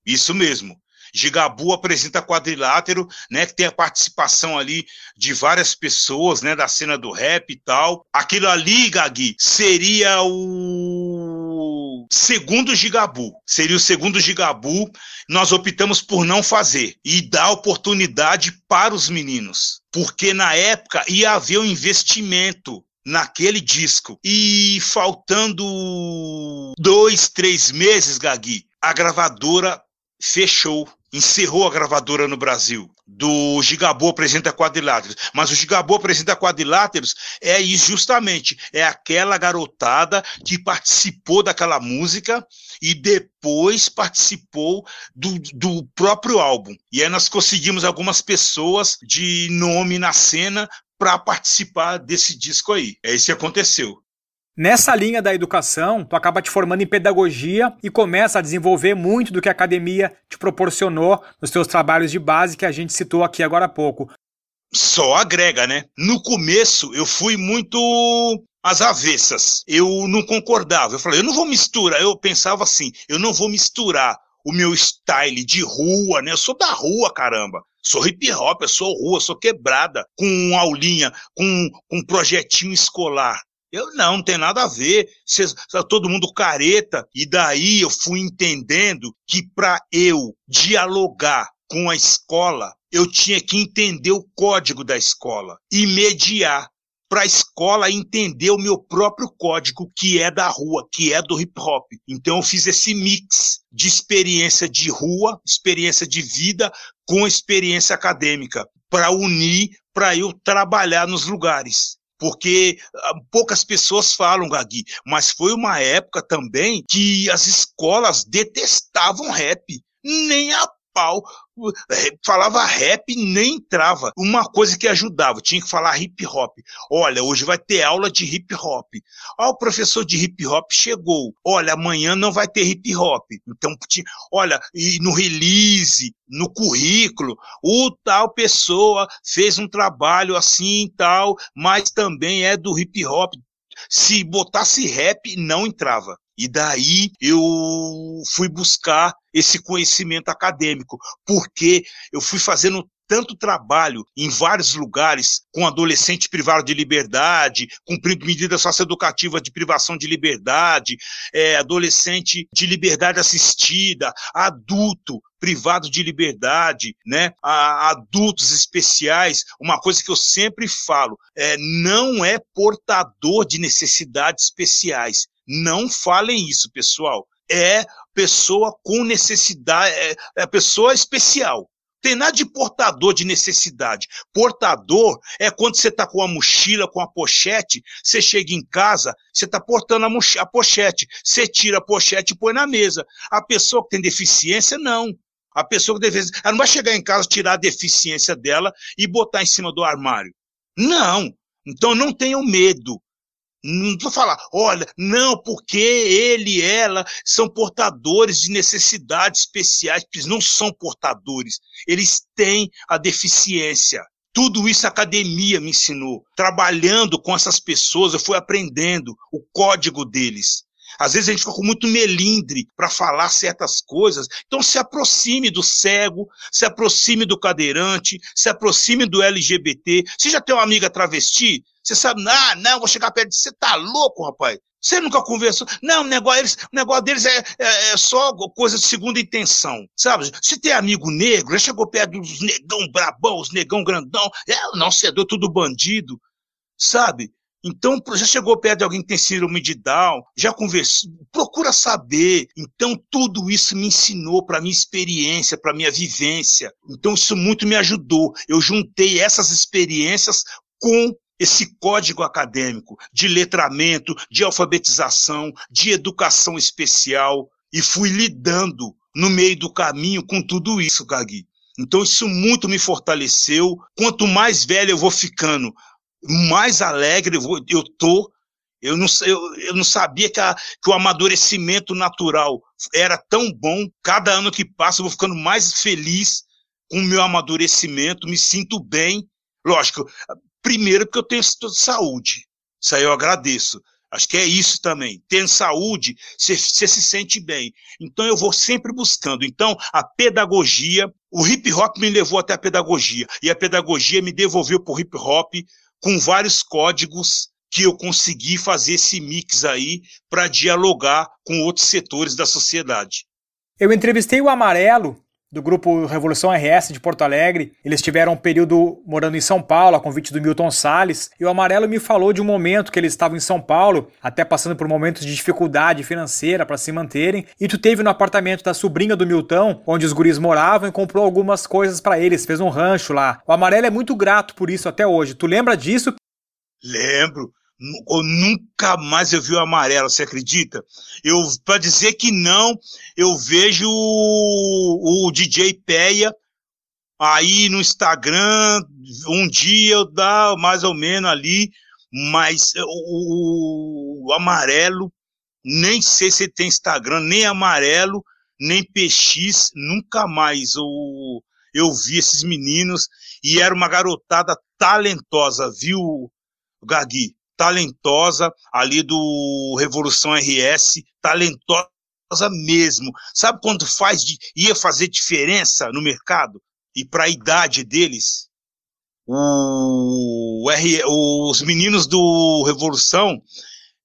Isso mesmo. Gigabu apresenta quadrilátero, né, que tem a participação ali de várias pessoas, né, da cena do rap e tal. Aquilo ali, Gagui, seria o segundo Gigabu. Seria o segundo Gigabu. Nós optamos por não fazer e dar oportunidade para os meninos, porque na época ia haver um investimento naquele disco. E faltando dois, três meses, Gagui, a gravadora fechou encerrou a gravadora no Brasil. Do Gigabu apresenta quadriláteros. Mas o Gigabu apresenta quadriláteros é justamente é aquela garotada que participou daquela música e depois participou do, do próprio álbum. E aí nós conseguimos algumas pessoas de nome na cena para participar desse disco aí. É isso que aconteceu. Nessa linha da educação, tu acaba te formando em pedagogia e começa a desenvolver muito do que a academia te proporcionou nos teus trabalhos de base que a gente citou aqui agora há pouco. Só agrega, né? No começo eu fui muito às avessas. Eu não concordava. Eu falei, eu não vou misturar. Eu pensava assim, eu não vou misturar o meu style de rua, né? Eu sou da rua, caramba. Sou hip hop, eu sou rua, sou quebrada, com aulinha, com um projetinho escolar. Eu não, não tem nada a ver. Cês, todo mundo careta. E daí eu fui entendendo que para eu dialogar com a escola, eu tinha que entender o código da escola e mediar. para a escola entender o meu próprio código, que é da rua, que é do hip hop. Então eu fiz esse mix de experiência de rua, experiência de vida com experiência acadêmica, para unir, para eu trabalhar nos lugares porque ah, poucas pessoas falam Gagui, mas foi uma época também que as escolas detestavam rap. Nem a pau. Falava rap nem entrava. Uma coisa que ajudava, tinha que falar hip hop. Olha, hoje vai ter aula de hip hop. Ó, o professor de hip hop chegou. Olha, amanhã não vai ter hip hop. Então, olha, e no release, no currículo, o tal pessoa fez um trabalho assim e tal, mas também é do hip hop. Se botasse rap, não entrava. E daí eu fui buscar esse conhecimento acadêmico, porque eu fui fazendo tanto trabalho em vários lugares com adolescente privado de liberdade, cumprindo medidas socioeducativas de privação de liberdade, é, adolescente de liberdade assistida, adulto privado de liberdade, né? A, adultos especiais, uma coisa que eu sempre falo, é, não é portador de necessidades especiais, não falem isso, pessoal. É pessoa com necessidade, é, é pessoa especial. Tem nada de portador de necessidade. Portador é quando você está com a mochila, com a pochete, você chega em casa, você está portando a, a pochete. Você tira a pochete e põe na mesa. A pessoa que tem deficiência, não. A pessoa que deficiência, ela não vai chegar em casa, tirar a deficiência dela e botar em cima do armário. Não. Então não tenham medo. Não vou falar, olha, não, porque ele e ela são portadores de necessidades especiais, eles não são portadores, eles têm a deficiência. Tudo isso a academia me ensinou. Trabalhando com essas pessoas, eu fui aprendendo o código deles. Às vezes a gente fica com muito melindre para falar certas coisas. Então se aproxime do cego, se aproxime do cadeirante, se aproxime do LGBT. Você já tem uma amiga travesti? Você sabe, ah, não, vou chegar perto de você, tá louco, rapaz? Você nunca conversou? Não, o negócio, deles, o negócio deles é, é, é, só coisa de segunda intenção, sabe? Se tem amigo negro, já chegou perto dos negão brabão, os negão grandão, é, não, é tudo bandido, sabe? Então, já chegou perto de alguém que tem síndrome de Down, já conversou, procura saber. Então, tudo isso me ensinou para minha experiência, para minha vivência. Então, isso muito me ajudou. Eu juntei essas experiências com esse código acadêmico de letramento, de alfabetização, de educação especial e fui lidando no meio do caminho com tudo isso, Gagui. Então isso muito me fortaleceu. Quanto mais velho eu vou ficando, mais alegre eu, tô. Eu não, eu, eu não sabia que, a, que o amadurecimento natural era tão bom. Cada ano que passa eu vou ficando mais feliz com o meu amadurecimento, me sinto bem. Lógico, primeiro porque eu tenho saúde. Isso aí eu agradeço. Acho que é isso também. Tendo saúde, você se sente bem. Então eu vou sempre buscando. Então a pedagogia, o hip hop me levou até a pedagogia. E a pedagogia me devolveu para o hip hop com vários códigos que eu consegui fazer esse mix aí para dialogar com outros setores da sociedade. Eu entrevistei o Amarelo do grupo Revolução RS de Porto Alegre. Eles tiveram um período morando em São Paulo, a convite do Milton Salles, e o Amarelo me falou de um momento que eles estavam em São Paulo, até passando por momentos de dificuldade financeira para se manterem, e tu teve no apartamento da sobrinha do Milton, onde os guris moravam, e comprou algumas coisas para eles, fez um rancho lá. O Amarelo é muito grato por isso até hoje. Tu lembra disso? Lembro eu nunca mais eu vi o amarelo, você acredita? Eu para dizer que não, eu vejo o, o DJ Peia aí no Instagram, um dia eu dá mais ou menos ali, mas o, o amarelo, nem sei se tem Instagram, nem amarelo, nem PX, nunca mais eu, eu vi esses meninos e era uma garotada talentosa, viu, Gagui? Talentosa ali do Revolução RS, talentosa mesmo. Sabe quando faz de, ia fazer diferença no mercado e para a idade deles? O, R, os meninos do Revolução,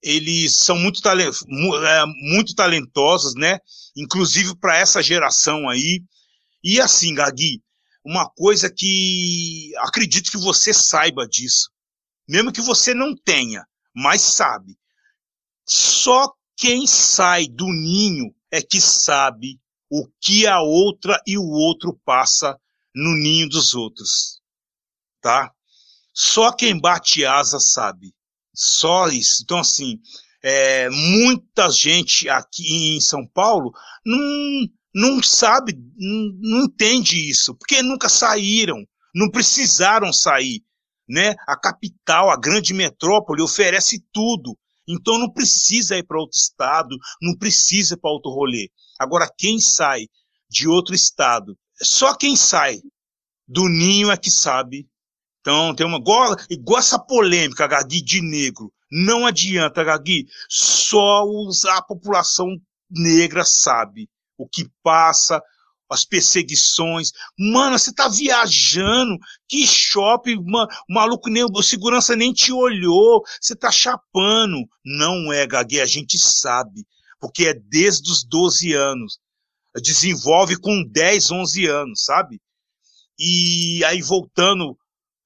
eles são muito, é, muito talentosos, né? Inclusive para essa geração aí. E assim, Gagui, uma coisa que acredito que você saiba disso mesmo que você não tenha, mas sabe. Só quem sai do ninho é que sabe o que a outra e o outro passa no ninho dos outros, tá? Só quem bate asa sabe. Só isso. Então, assim, é, muita gente aqui em São Paulo não, não sabe, não, não entende isso, porque nunca saíram, não precisaram sair. Né? A capital, a grande metrópole oferece tudo. Então não precisa ir para outro estado, não precisa ir para outro rolê. Agora, quem sai de outro estado, só quem sai do ninho é que sabe. Então, tem uma. Igual, igual essa polêmica, Gagui, de negro. Não adianta, Gagui. Só a população negra sabe o que passa, as perseguições. Mano, você tá viajando, que shopping, mano, o maluco nem, o segurança nem te olhou, você tá chapando. Não é, Gagui, a gente sabe, porque é desde os 12 anos. Desenvolve com 10, 11 anos, sabe? E aí, voltando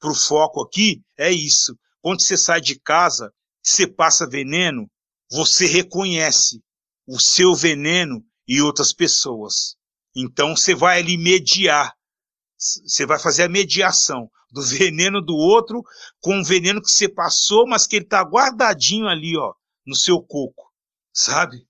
pro foco aqui, é isso. Quando você sai de casa, você passa veneno, você reconhece o seu veneno e outras pessoas. Então você vai ali mediar, você vai fazer a mediação do veneno do outro com o veneno que você passou, mas que ele está guardadinho ali, ó, no seu coco, sabe?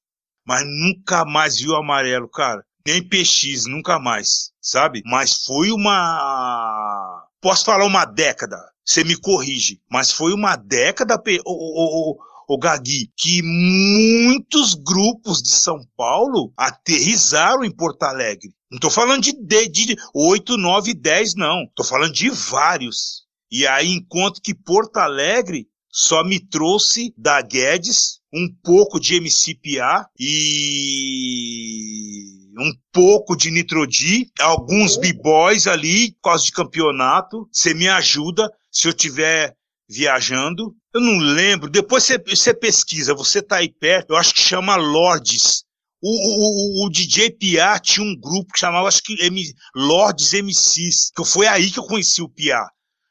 Mas nunca mais viu amarelo, cara. Nem PX, nunca mais, sabe? Mas foi uma. Posso falar uma década, você me corrige, mas foi uma década, o, o Gagui, que muitos grupos de São Paulo aterrizaram em Porto Alegre. Não estou falando de, de, de 8, 9, 10, não. Estou falando de vários. E aí, enquanto que Porto Alegre só me trouxe da Guedes um pouco de MCPA e um pouco de Nitrodi, alguns b-boys ali, por causa de campeonato. Você me ajuda se eu tiver viajando. Eu não lembro. Depois você, você pesquisa, você tá aí perto. Eu acho que chama Lords. O, o, o, DJ Pia tinha um grupo que chamava, acho que M, Lords MCs, que foi aí que eu conheci o Pia,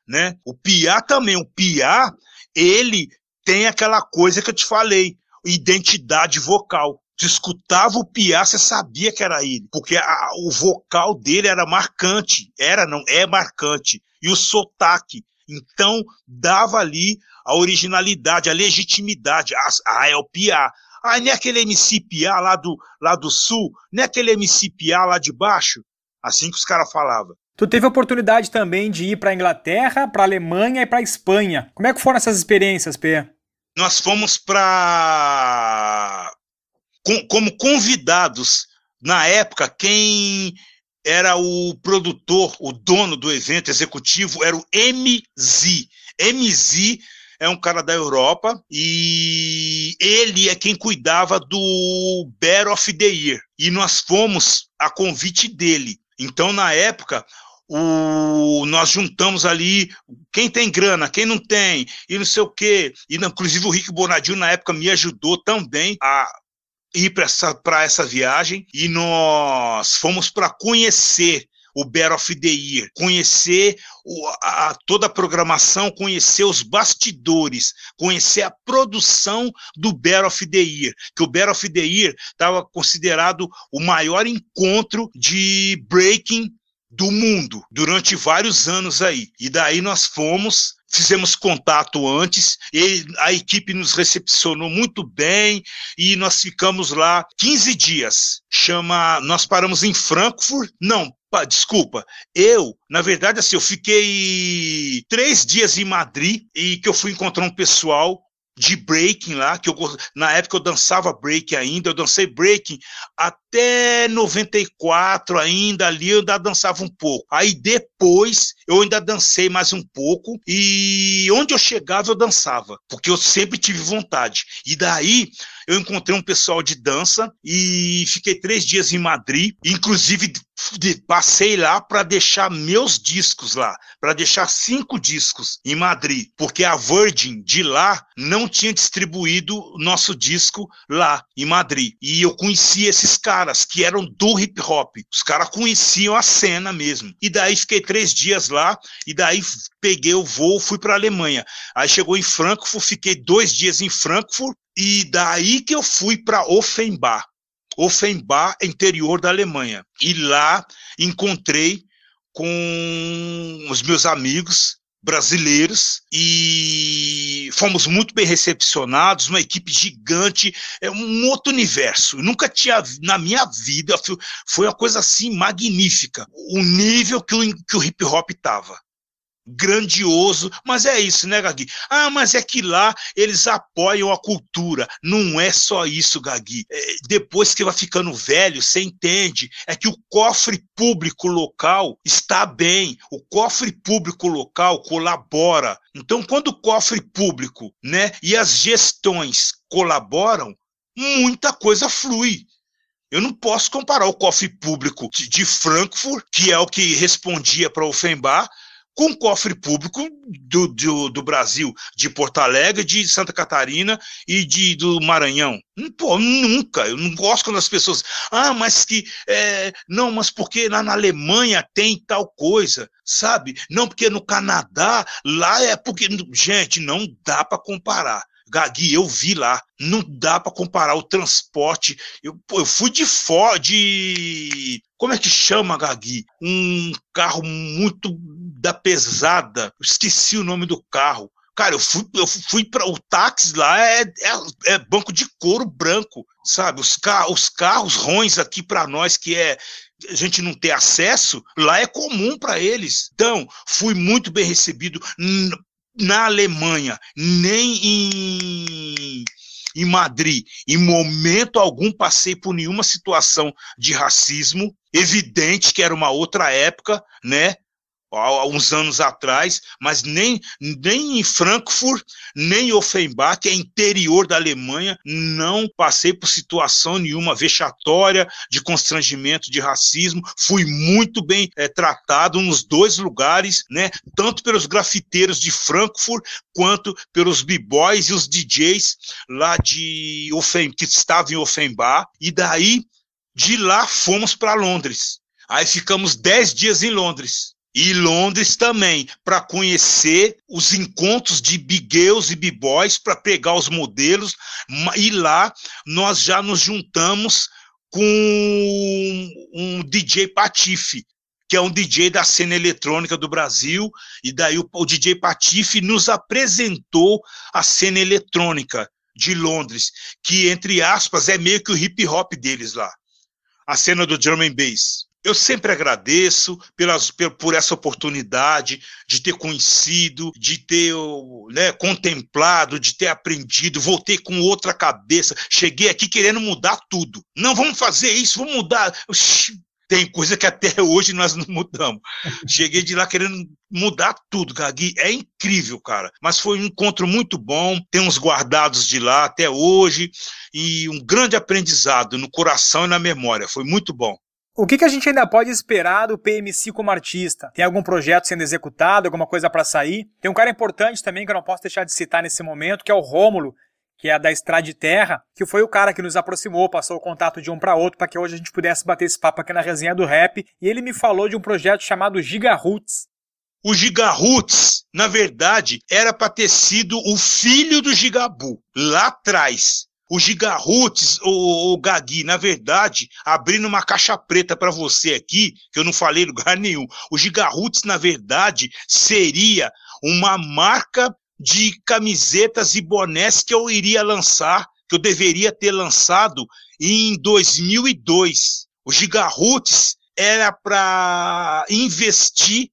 né? O Pia também, o Pia, ele tem aquela coisa que eu te falei, identidade vocal. Tu escutava o Pia, você sabia que era ele, porque a, o vocal dele era marcante, era, não, é marcante, e o sotaque. Então, dava ali a originalidade, a legitimidade. Ah, é o Piá. Ah, nem é aquele MC Piá lá do, lá do sul, nem é aquele MC Piá lá de baixo. Assim que os caras falavam. Tu teve a oportunidade também de ir para Inglaterra, para Alemanha e para Espanha. Como é que foram essas experiências, P? Nós fomos para Com, como convidados na época quem era o produtor, o dono do evento executivo, era o MZ. MZ é um cara da Europa e ele é quem cuidava do Bear of the Year. E nós fomos a convite dele. Então, na época, o, nós juntamos ali quem tem grana, quem não tem, e não sei o quê. E, inclusive, o Rick Bonadil, na época, me ajudou também a ir para essa, essa viagem e nós fomos para conhecer o Bear of the Year, conhecer o, a, toda a programação, conhecer os bastidores, conhecer a produção do Bear of the Year, que o Bear of the Year estava considerado o maior encontro de breaking do mundo durante vários anos aí. E daí nós fomos fizemos contato antes, e a equipe nos recepcionou muito bem e nós ficamos lá 15 dias. Chama, nós paramos em Frankfurt, não, desculpa, eu, na verdade, assim, eu fiquei três dias em Madrid e que eu fui encontrar um pessoal de breaking lá, que eu, na época eu dançava breaking ainda, eu dancei breaking até 94 ainda, ali eu ainda dançava um pouco. Aí depois eu ainda dancei mais um pouco e onde eu chegava eu dançava, porque eu sempre tive vontade. E daí eu encontrei um pessoal de dança e fiquei três dias em Madrid, inclusive passei lá para deixar meus discos lá, para deixar cinco discos em Madrid, porque a Virgin de lá não tinha distribuído nosso disco lá em Madrid. E eu conheci esses caras que eram do hip hop. Os caras conheciam a cena mesmo. E daí fiquei três dias lá e daí peguei o voo, fui para a Alemanha. Aí chegou em Frankfurt, fiquei dois dias em Frankfurt e daí que eu fui para Offenbach. Offenbach, interior da Alemanha. E lá encontrei com os meus amigos brasileiros e fomos muito bem recepcionados, uma equipe gigante, é um outro universo. Eu nunca tinha na minha vida foi uma coisa assim magnífica, o nível que o, que o hip hop estava grandioso, mas é isso, né, Gagui? Ah, mas é que lá eles apoiam a cultura. Não é só isso, Gagui. É, depois que vai ficando velho, você entende. É que o cofre público local está bem, o cofre público local colabora. Então, quando o cofre público, né, e as gestões colaboram, muita coisa flui. Eu não posso comparar o cofre público de Frankfurt, que é o que respondia para Offenbach, com o cofre público do, do, do, Brasil, de Porto Alegre, de Santa Catarina e de, do Maranhão. Pô, nunca. Eu não gosto quando as pessoas. Ah, mas que. É, não, mas porque lá na Alemanha tem tal coisa, sabe? Não, porque no Canadá, lá é porque. Gente, não dá para comparar. Gagui, eu vi lá. Não dá para comparar o transporte. Eu, eu fui de fora, de. Como é que chama, Gagui? Um carro muito da pesada. esqueci o nome do carro. Cara, eu fui, eu fui para o táxi lá, é, é, é, banco de couro branco, sabe? Os, car os carros ruins aqui para nós, que é a gente não ter acesso, lá é comum para eles. Então, fui muito bem recebido na Alemanha, nem em, em Madrid. Em momento algum passei por nenhuma situação de racismo. Evidente que era uma outra época, né? Há uns anos atrás, mas nem, nem em Frankfurt, nem em Offenbach, que é interior da Alemanha, não passei por situação nenhuma vexatória de constrangimento, de racismo. Fui muito bem é, tratado nos dois lugares, né? tanto pelos grafiteiros de Frankfurt, quanto pelos b-boys e os DJs lá de que estavam em Offenbach. E daí, de lá, fomos para Londres. Aí ficamos dez dias em Londres e Londres também, para conhecer os encontros de big girls e b-boys, para pegar os modelos, e lá nós já nos juntamos com um DJ Patife, que é um DJ da cena eletrônica do Brasil, e daí o, o DJ Patife nos apresentou a cena eletrônica de Londres, que, entre aspas, é meio que o hip hop deles lá, a cena do and bass. Eu sempre agradeço pelas, por essa oportunidade de ter conhecido, de ter né, contemplado, de ter aprendido. Voltei com outra cabeça. Cheguei aqui querendo mudar tudo. Não, vamos fazer isso, vamos mudar. Tem coisa que até hoje nós não mudamos. Cheguei de lá querendo mudar tudo, Gagui. É incrível, cara. Mas foi um encontro muito bom. Tem uns guardados de lá até hoje. E um grande aprendizado no coração e na memória. Foi muito bom. O que, que, a gente ainda pode esperar do PMC como artista? Tem algum projeto sendo executado, alguma coisa para sair? Tem um cara importante também que eu não posso deixar de citar nesse momento, que é o Rômulo, que é da Estrada de Terra, que foi o cara que nos aproximou, passou o contato de um para outro para que hoje a gente pudesse bater esse papo aqui na resenha do rap. E ele me falou de um projeto chamado Giga Roots. O Gigaroots, na verdade, era para ter sido o filho do Gigabu, lá atrás. O Gigaroots, o, o Gagui, na verdade, abrindo uma caixa preta para você aqui, que eu não falei lugar nenhum. O Gigaroots, na verdade, seria uma marca de camisetas e bonés que eu iria lançar, que eu deveria ter lançado em 2002. O Gigaroots era para investir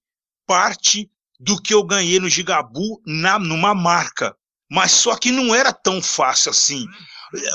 parte do que eu ganhei no Gigabu na, numa marca. Mas só que não era tão fácil assim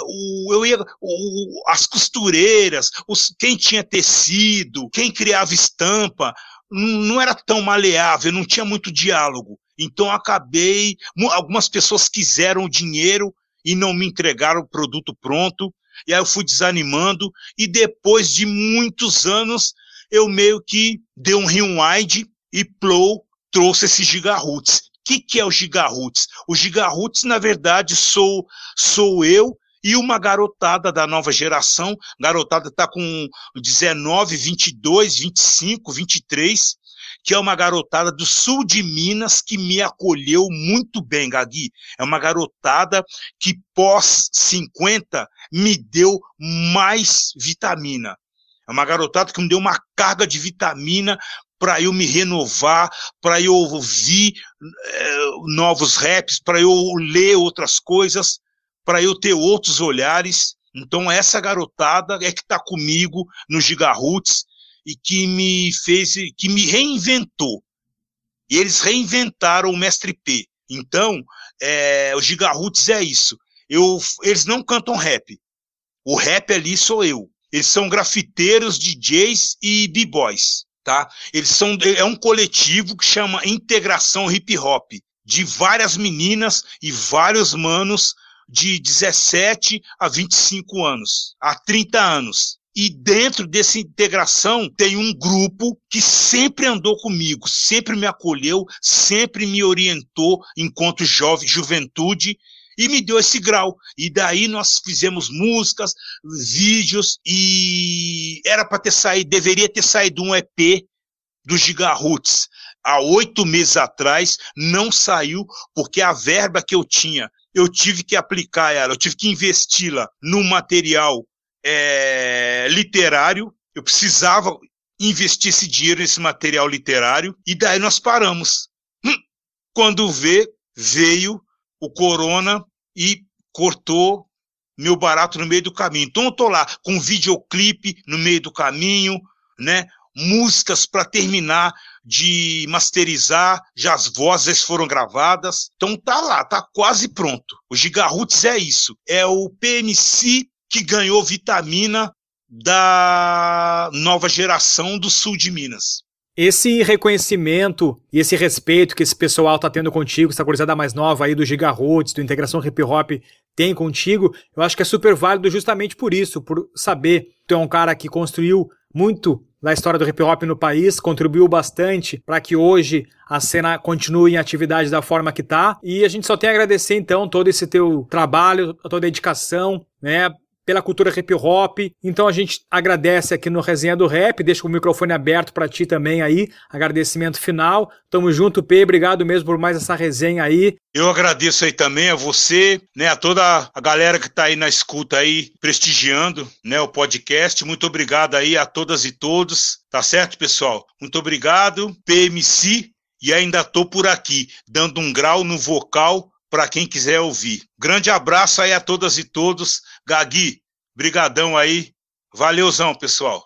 o, eu ia, o, as costureiras, os, quem tinha tecido, quem criava estampa, não era tão maleável, não tinha muito diálogo. Então acabei, algumas pessoas quiseram o dinheiro e não me entregaram o produto pronto. E aí eu fui desanimando e depois de muitos anos eu meio que dei um rewind e Plow trouxe esse gigaroots. O que, que é o gigaroots? O gigaroots, na verdade, sou, sou eu e uma garotada da nova geração. Garotada está com 19, 22, 25, 23, que é uma garotada do sul de Minas que me acolheu muito bem, Gagui. É uma garotada que pós 50 me deu mais vitamina. É uma garotada que me deu uma carga de vitamina para eu me renovar, para eu ouvir é, novos raps, para eu ler outras coisas, para eu ter outros olhares. Então essa garotada é que está comigo no Gigaroots e que me fez, que me reinventou. E eles reinventaram o Mestre P. Então, é, o Gigaroots é isso. Eu, eles não cantam rap. O rap ali sou eu. Eles são grafiteiros, DJs e b-boys, tá? Eles são é um coletivo que chama Integração Hip Hop, de várias meninas e vários manos de 17 a 25 anos, a 30 anos. E dentro dessa integração tem um grupo que sempre andou comigo, sempre me acolheu, sempre me orientou enquanto jovem, juventude e me deu esse grau. E daí nós fizemos músicas, vídeos e era para ter saído, deveria ter saído um EP do Gigaroots há oito meses atrás, não saiu porque a verba que eu tinha, eu tive que aplicar ela, eu tive que investi-la no material é, literário, eu precisava investir esse dinheiro nesse material literário, e daí nós paramos. Hum, quando vê, veio o corona e cortou meu barato no meio do caminho. Então eu tô lá com um videoclipe no meio do caminho, né? Músicas para terminar de masterizar, já as vozes foram gravadas. Então tá lá, tá quase pronto. O Gigaroots é isso, é o PMC que ganhou vitamina da nova geração do sul de Minas. Esse reconhecimento e esse respeito que esse pessoal tá tendo contigo, essa coisa mais nova aí do Gigaroots, do Integração Hip Hop, tem contigo, eu acho que é super válido justamente por isso, por saber que tu é um cara que construiu muito da história do hip hop no país, contribuiu bastante para que hoje a cena continue em atividade da forma que tá. E a gente só tem a agradecer então todo esse teu trabalho, a tua dedicação, né? Pela cultura hip hop. Então a gente agradece aqui no Resenha do Rap, deixa o microfone aberto para ti também aí. Agradecimento final. Tamo junto, P. Obrigado mesmo por mais essa resenha aí. Eu agradeço aí também a você, né, a toda a galera que tá aí na escuta aí, prestigiando, né, o podcast. Muito obrigado aí a todas e todos. Tá certo, pessoal? Muito obrigado. PMC e ainda tô por aqui, dando um grau no vocal para quem quiser ouvir. Grande abraço aí a todas e todos. Gagui, brigadão aí. Valeuzão, pessoal.